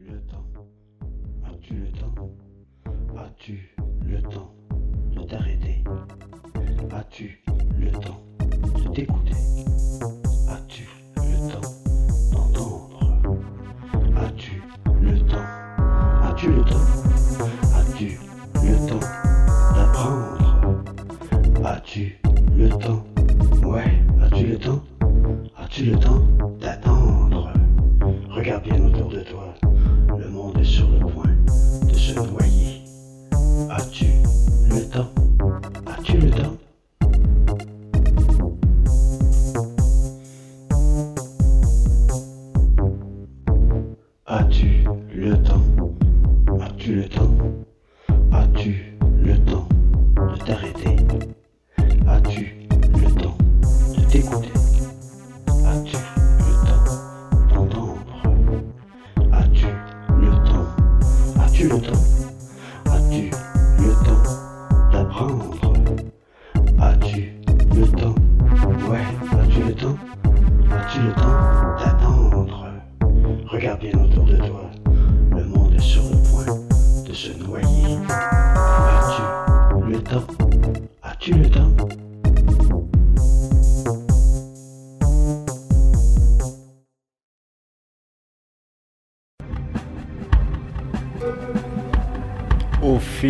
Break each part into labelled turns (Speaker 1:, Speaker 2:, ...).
Speaker 1: le temps? As-tu le temps? As-tu le temps de t'arrêter? As-tu le temps de t'écouter?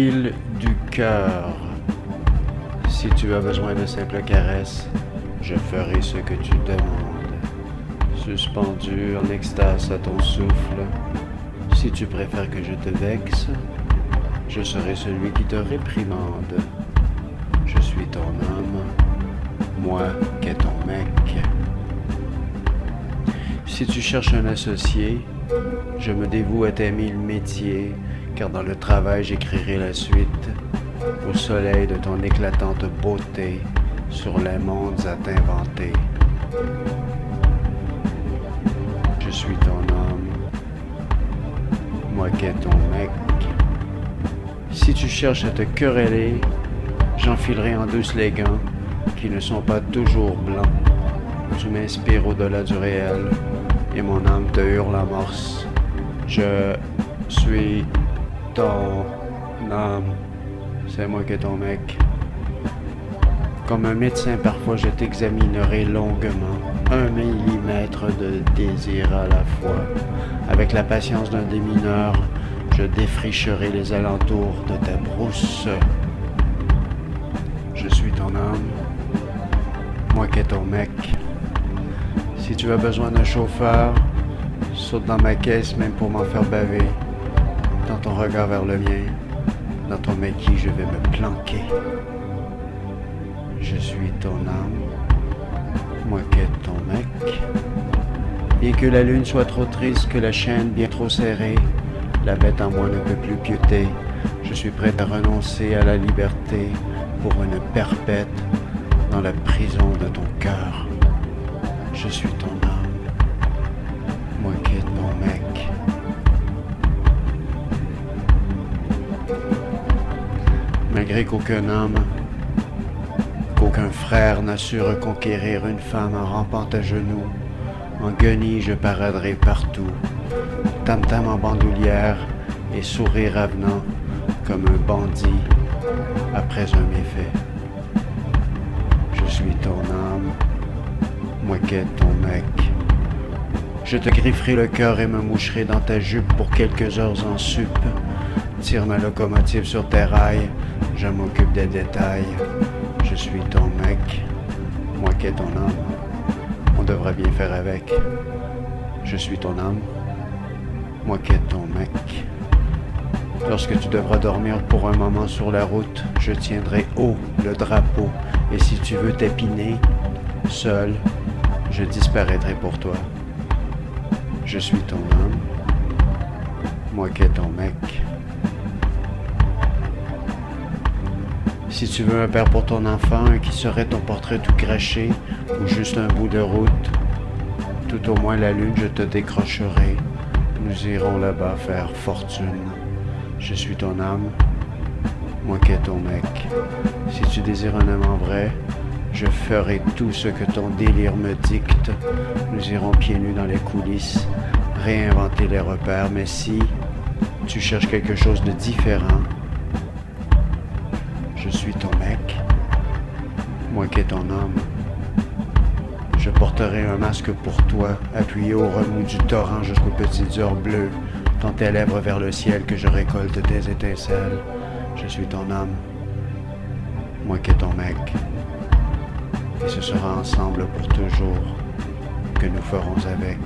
Speaker 2: Du cœur. Si tu as besoin de simples caresses, je ferai ce que tu demandes. Suspendu en extase à ton souffle, si tu préfères que je te vexe, je serai celui qui te réprimande. Je suis ton homme, moi qu'est ton mec. Si tu cherches un associé, je me dévoue à t'aimer le métier, car dans le travail j'écrirai la suite, au soleil de ton éclatante beauté, sur les mondes à t'inventer. Je suis ton homme, moi qu'est ton mec. Si tu cherches à te quereller, j'enfilerai en douce les gants, qui ne sont pas toujours blancs. Tu m'inspires au-delà du réel, et mon âme te hurle à morse. Je suis ton âme, c'est moi qui est ton mec. Comme un médecin, parfois je t'examinerai longuement, un millimètre de désir à la fois. Avec la patience d'un démineur, je défricherai les alentours de ta brousse. Je suis ton âme, moi qui est ton mec. Si tu as besoin d'un chauffeur, saute dans ma caisse même pour m'en faire baver. Dans ton regard vers le mien, dans ton maquis, je vais me planquer. Je suis ton âme, moi qui est ton mec. Bien que la lune soit trop triste, que la chaîne bien trop serrée, la bête en moi ne peut plus piéter. Je suis prêt à renoncer à la liberté pour une perpète dans la prison de ton cœur. Je suis ton âme, Malgré qu'aucun homme, qu'aucun frère n'a su reconquérir une femme en rampant à genoux, en guenille je paraderai partout, tam-tam en bandoulière et sourire avenant comme un bandit après un méfait. Je suis ton âme, moi qui est ton mec. Je te grifferai le cœur et me moucherai dans ta jupe pour quelques heures en sup. Tire ma locomotive sur tes rails, je m'occupe des détails. Je suis ton mec, moi qui est ton âme. On devrait bien faire avec. Je suis ton âme, moi qui est ton mec. Lorsque tu devras dormir pour un moment sur la route, je tiendrai haut le drapeau. Et si tu veux t'épiner, seul, je disparaîtrai pour toi. Je suis ton homme, moi qui est ton mec. Si tu veux un père pour ton enfant, qui serait ton portrait tout craché, ou juste un bout de route, tout au moins la lune je te décrocherai. Nous irons là-bas faire fortune. Je suis ton âme, moi qui est ton mec. Si tu désires un amant vrai, je ferai tout ce que ton délire me dicte. Nous irons pieds nus dans les coulisses, réinventer les repères, mais si tu cherches quelque chose de différent, je suis ton mec, moi qui est ton homme. Je porterai un masque pour toi, appuyé au remous du torrent jusqu'aux petites heures bleues, tant tes lèvres vers le ciel que je récolte tes étincelles. Je suis ton homme, moi qui est ton mec. Et ce sera ensemble pour toujours que nous ferons avec.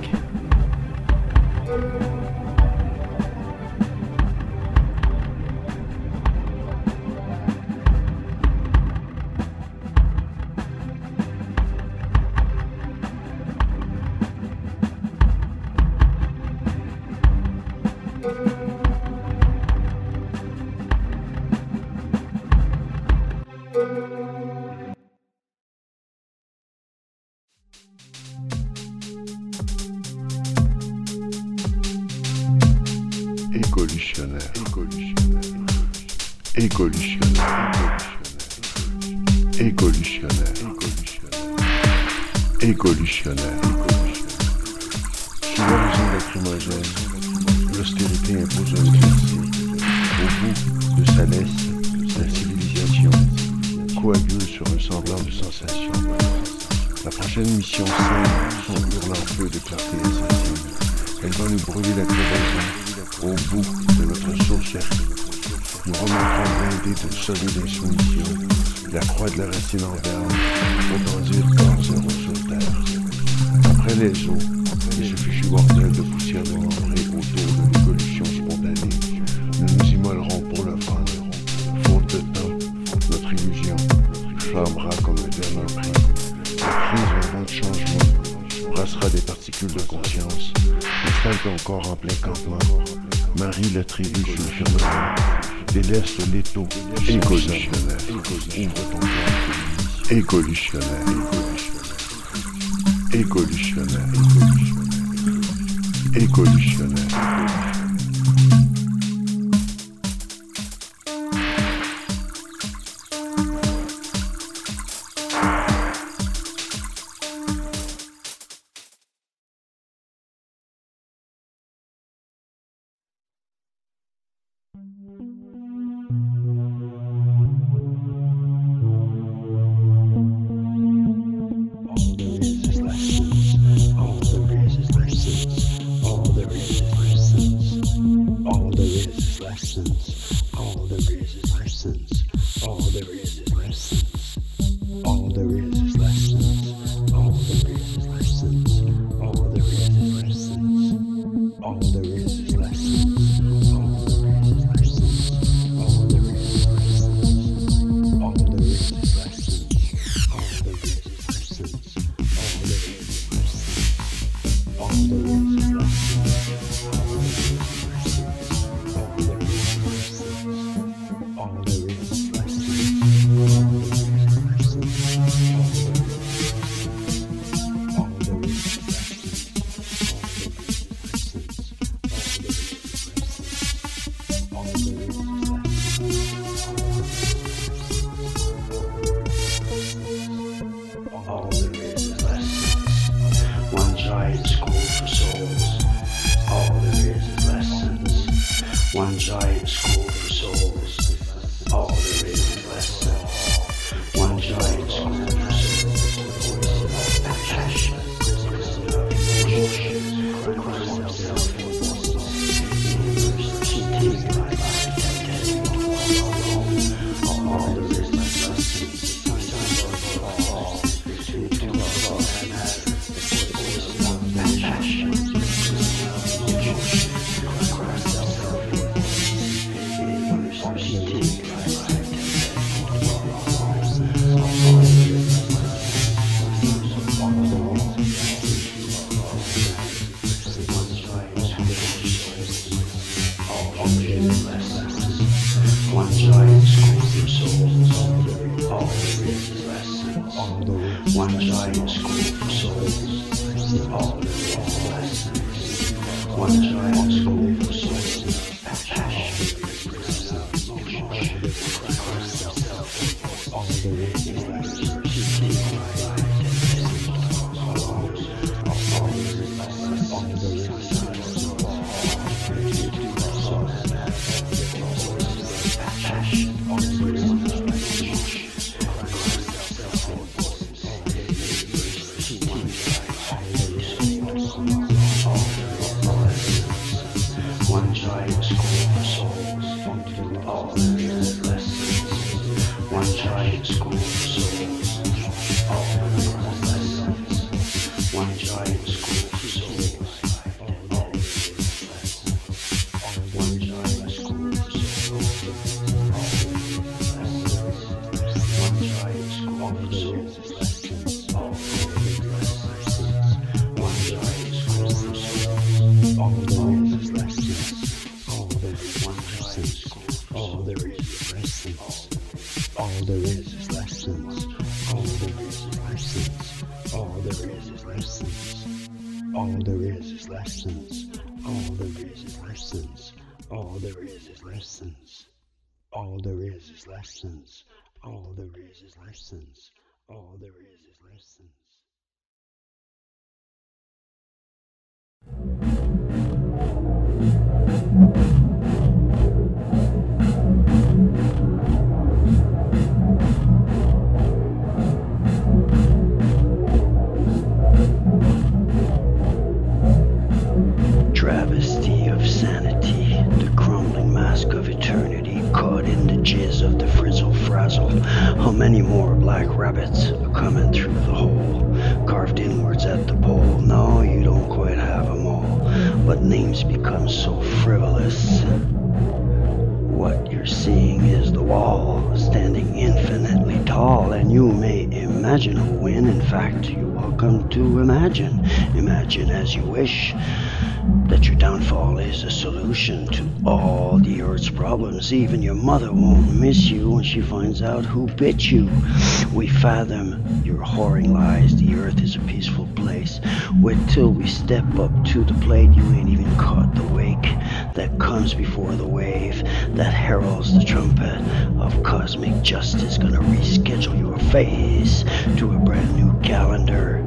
Speaker 3: Les eaux, et ce fichu bordel de poussière membrée autour de l'évolution spontanée, nous nous immolerons pour le fun. Faute de temps, notre illusion flambera comme un dernier prix. La crise vent de changement brassera des particules de conscience, installe ton corps en plein campement, marie la tribu sur le firmament, déleste l'étau, écolutionnaire, ouvre ton écolutionnaire, évolutionnaire,
Speaker 1: évolutionnaire, évolutionnaire. Squid. complicated lessons. One giant scoop of souls on the all the lessons. One giant scoop of souls, all the lessons. One giant scoop of souls, passion, emotion, all the lessons. Lessons. All there is is lessons. Black rabbits coming through the hole, carved inwards at the pole? No, you don't quite have 'em all, but names become so frivolous. What you're seeing is the wall, imagine a win. In fact, you're welcome to imagine. Imagine as you wish that your downfall is a solution to all the earth's problems. Even your mother won't miss you when she finds out who bit you. We fathom your whoring lies. The earth is a peaceful place. Wait till we step up to the plate. You ain't even caught the wake that comes before the wave that heralds the trumpet of cosmic justice. Gonna reschedule your face to a brand new calendar.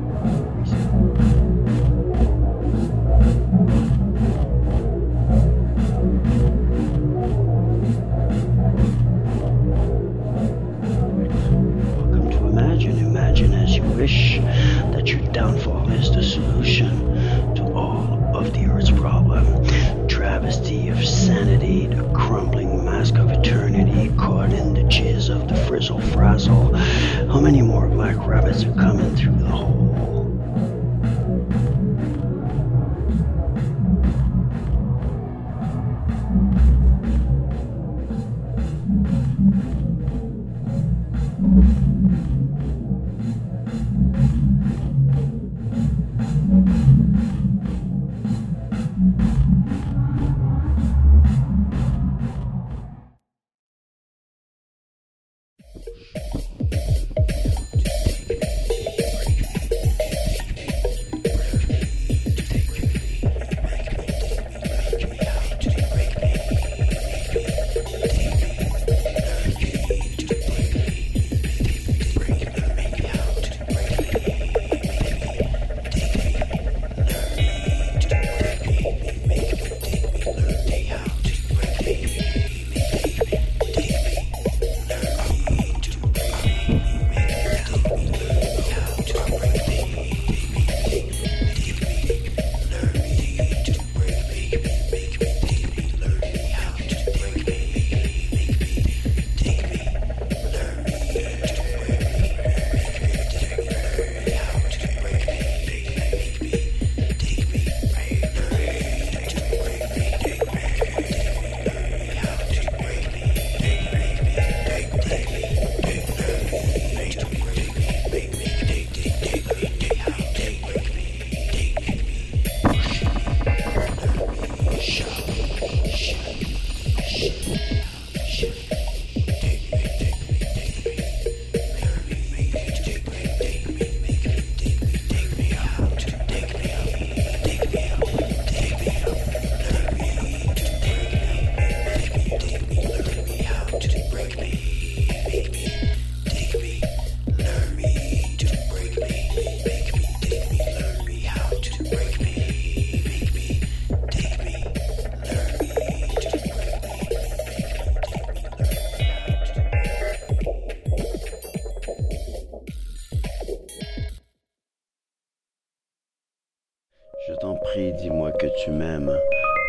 Speaker 1: Welcome to Imagine. Imagine as you wish that your downfall is the solution frizzle frazzle. How many more black rabbits are coming through the hole?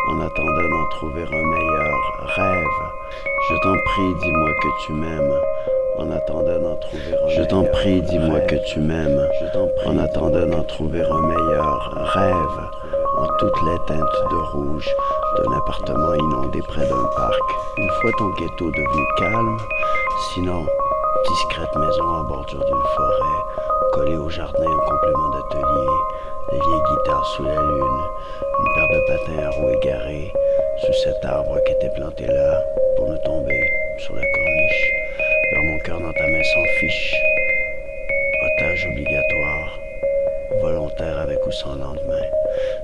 Speaker 2: En attendant d'en trouver un meilleur rêve. Je t'en prie, dis-moi que tu m'aimes,
Speaker 4: en attendant d'en trouver un
Speaker 1: Je t'en prie, dis-moi que tu m'aimes.
Speaker 4: Je t'en prie,
Speaker 1: En attendant d'en trouver un meilleur rêve, en toutes les teintes de rouge, d'un appartement inondé près d'un parc. Une fois ton ghetto devenu calme, sinon, discrète maison en bordure d'une forêt, collée au jardin en complément d'atelier, des vieilles guitares sous la lune, une paire de patins à roues égarés, sous cet arbre qui était planté là, pour ne tomber sur la corniche, vers mon cœur dans ta main sans fiche, otage obligatoire, volontaire avec ou sans lendemain.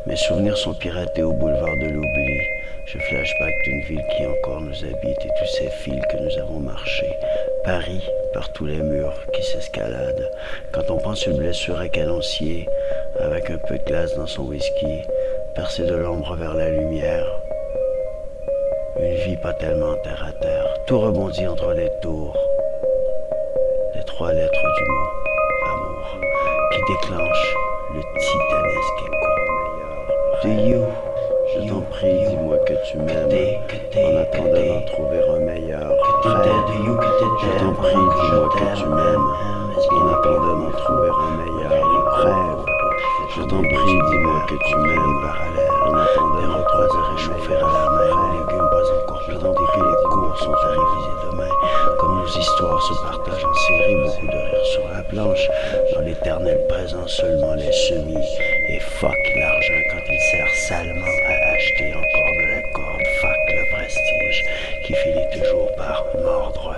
Speaker 1: Mes souvenirs sont piratés au boulevard de l'oubli. Je flashback d'une ville qui encore nous habite et tous ces fils que nous avons marchés. Paris, par tous les murs qui s'escaladent. Quand on pense une blessure à canoncier, avec un peu de glace dans son whisky, percé de l'ombre vers la lumière. Une vie pas tellement terre à terre, tout rebondit entre les tours. Les trois lettres du mot amour qui déclenche le titanesque écho. Do you, je t'en prie, dis-moi que tu m'aimes. En attendant d'en trouver un meilleur rêve. Je t'en prie, dis-moi que tu m'aimes. En attendant d'en trouver un meilleur. Je t'en prie, dis-moi que tu m'aimes. En attendant de retrouver réchauffer à la main, les légumes pas encore plantés, que les cours sont à réviser demain. Comme nos histoires se partagent en série, beaucoup de rires sur la planche. Dans l'éternel présent, seulement les semis. Et fuck l'argent quand il sert salement acheter encore de la corde. Fuck le prestige qui finit toujours par mordre.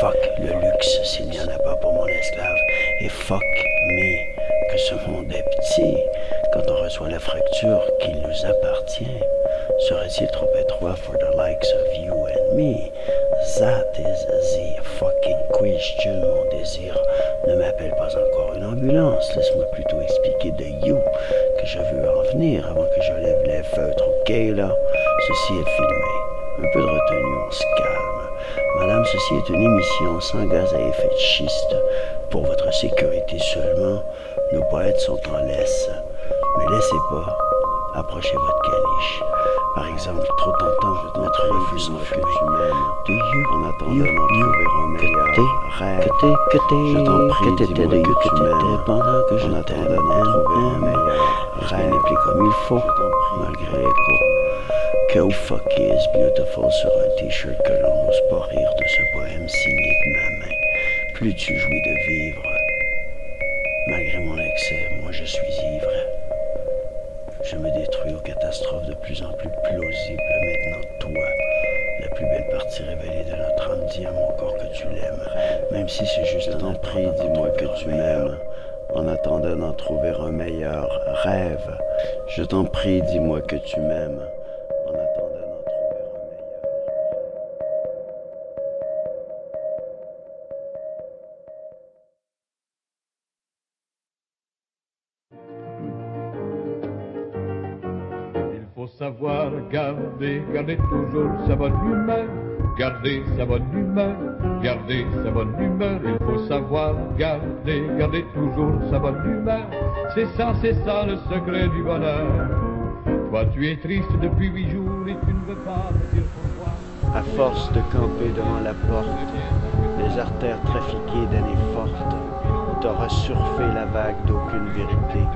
Speaker 1: Fuck le luxe s'il n'y en a pas pour mon esclave. Et fuck me que ce monde est petit quand on reçoit la fracture qui nous appartient. Serait-il trop étroit for the likes of you and me? That is the fucking question, mon désir. Ne m'appelle pas encore une ambulance. Laisse-moi plutôt expliquer de you que je veux en venir avant que je lève les feutres. Ok, là? Ceci est filmé. Un peu de retenue, on se calme. Madame, ceci est une émission sans gaz à effet de schiste. Pour votre sécurité seulement, nos poètes sont en laisse. Mais laissez pas approcher votre caniche. Par exemple, trop tentant, notre que tu m'aimes. Do you, en attendant d'en trouver un meilleur rêve. Je t'en prie, dis-moi que tu m'aimes. Pendant que je en attendant d'en trouver un meilleur rêve. n'est plus comme il faut, malgré l'écho. Que fuck is beautiful sur un t-shirt que l'on n'ose pas rire de ce poème signé de ma main. Plus tu jouis de vivre, malgré mon excès, moi je suis ivre. Je me détruis aux catastrophes de plus en plus plausibles. Maintenant, toi, la plus belle partie révélée de notre âme, dis à mon corps que tu l'aimes. Même si c'est juste un t'en prie, dis-moi que tu m'aimes. En attendant d'en trouver un meilleur rêve. Je t'en prie, dis-moi que tu m'aimes.
Speaker 5: Garder toujours sa bonne humeur, garder sa bonne humeur, garder sa bonne humeur. Il faut savoir garder, garder toujours sa bonne humeur. C'est ça, c'est ça le secret du bonheur. Toi, tu es triste depuis huit jours et tu ne veux pas me dire pourquoi.
Speaker 1: À force de camper devant la porte, les artères trafiquées d'années fortes, t'auras surfé la vague d'aucune vérité,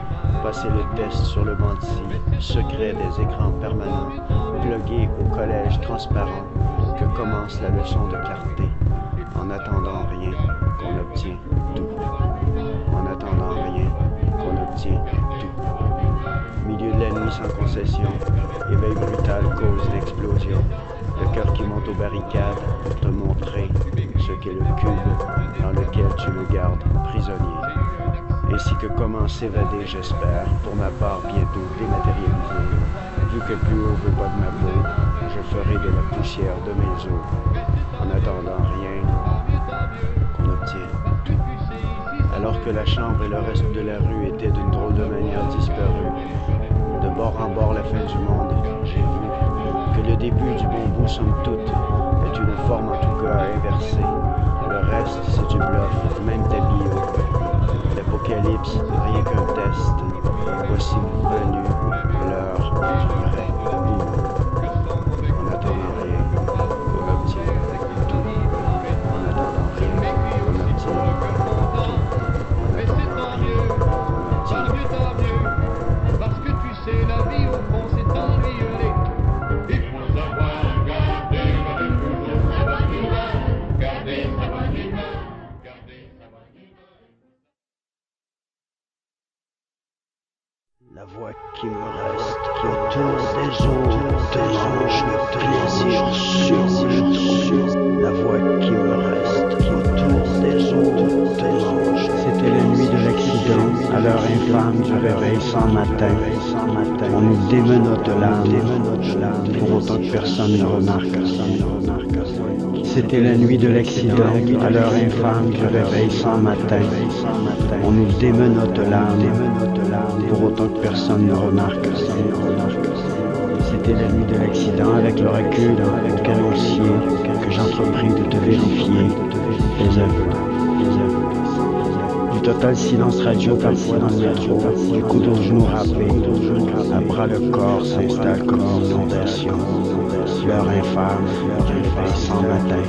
Speaker 1: passé le test sur le bandit, secret des écrans permanents, plugué au collège transparent, que commence la leçon de clarté, en attendant rien qu'on obtient tout. En attendant rien qu'on obtient tout. Milieu de la nuit sans concession, éveil brutal cause d'explosion. Le cœur qui monte aux barricades pour te montrer ce qu'est le cube dans lequel tu le gardes prisonnier. Ainsi que comment s'évader, j'espère, pour ma part bientôt dématérialisée. Vu que plus haut veut pas de ma peau, je ferai de la poussière de mes os. En attendant rien qu'on obtient. Alors que la chambre et le reste de la rue étaient d'une drôle de manière disparus, de bord en bord la fin du monde, j'ai vu que le début du bon bout, somme toute, est une forme en tout cas inversée. Le reste, c'est du bluff, même ta Ryker test. Voici mon menu. On nous démenote l'âme, pour autant que personne ne remarque. C'était la nuit de l'accident, à l'heure infâme du réveil sans matin. On nous démenote l'âme, pour autant que personne ne remarque. C'était la nuit de l'accident, avec le recul avec canoncier, que j'entrepris de te vérifier. les aveux. Total silence radio dans le métro, du coude au genou râpé, à bras le corps s'installe comme une inondation. L'heure infâme, sans matin,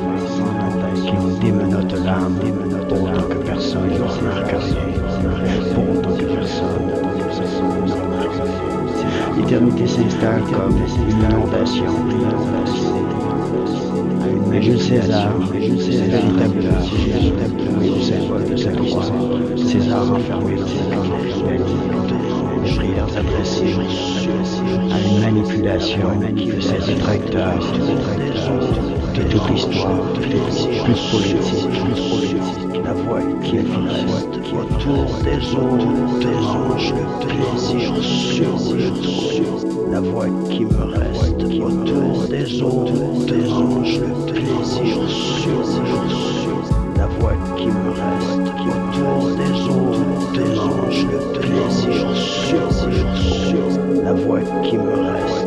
Speaker 1: qui nous démenote l'âme, autant que personne ne remarque rien, pour autant que personne. L'éternité s'installe comme une inondation. Jules César, c'est véritable oui, le symbole de cette histoire. César enfermé dans sa les prières adressées à une manipulation de ses détracteurs de toute l'histoire, plus politique, plus politique, la voix qui reste autour des autres te mange le plaisir sur le dos. La voix qui me reste autour des autres te mange le plaisir sur. La voix qui me reste autour des autres te mange le plaisir sur. La voix qui me reste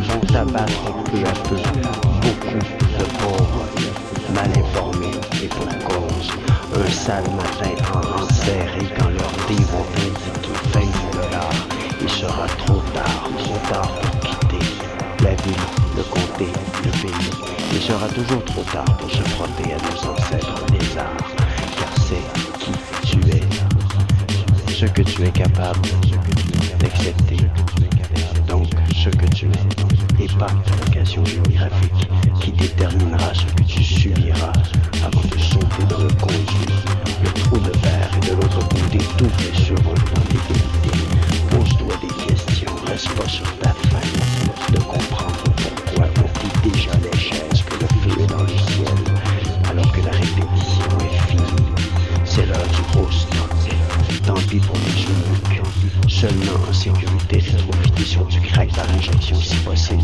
Speaker 1: vont abattre peu à peu beaucoup de pauvres, mal informés et pour cause. Un sale matin en serré quand leurs dés vont indiquer fin du dollar. Il sera trop tard, trop tard pour quitter la ville, le comté, le pays. Il sera toujours trop tard pour se frotter à nos ancêtres lézards, car c'est qui tu es, ce que tu es capable d'accepter. Donc, ce que tu es, et pas géographique, qui déterminera ce que tu subiras avant de sauter dans le conduit, le trou de verre et de l'autre côté t'ouvrir sur eux dans l'égalité. Pose-toi des questions, reste pas sur ta faim de comprendre pourquoi on dit déjà les chaises que le feu est dans le ciel, alors que la répétition est finie. C'est l'heure du gros. Tant pis pour les genoux. Seulement en sécurité, rétrofité sur du crack par injection si possible.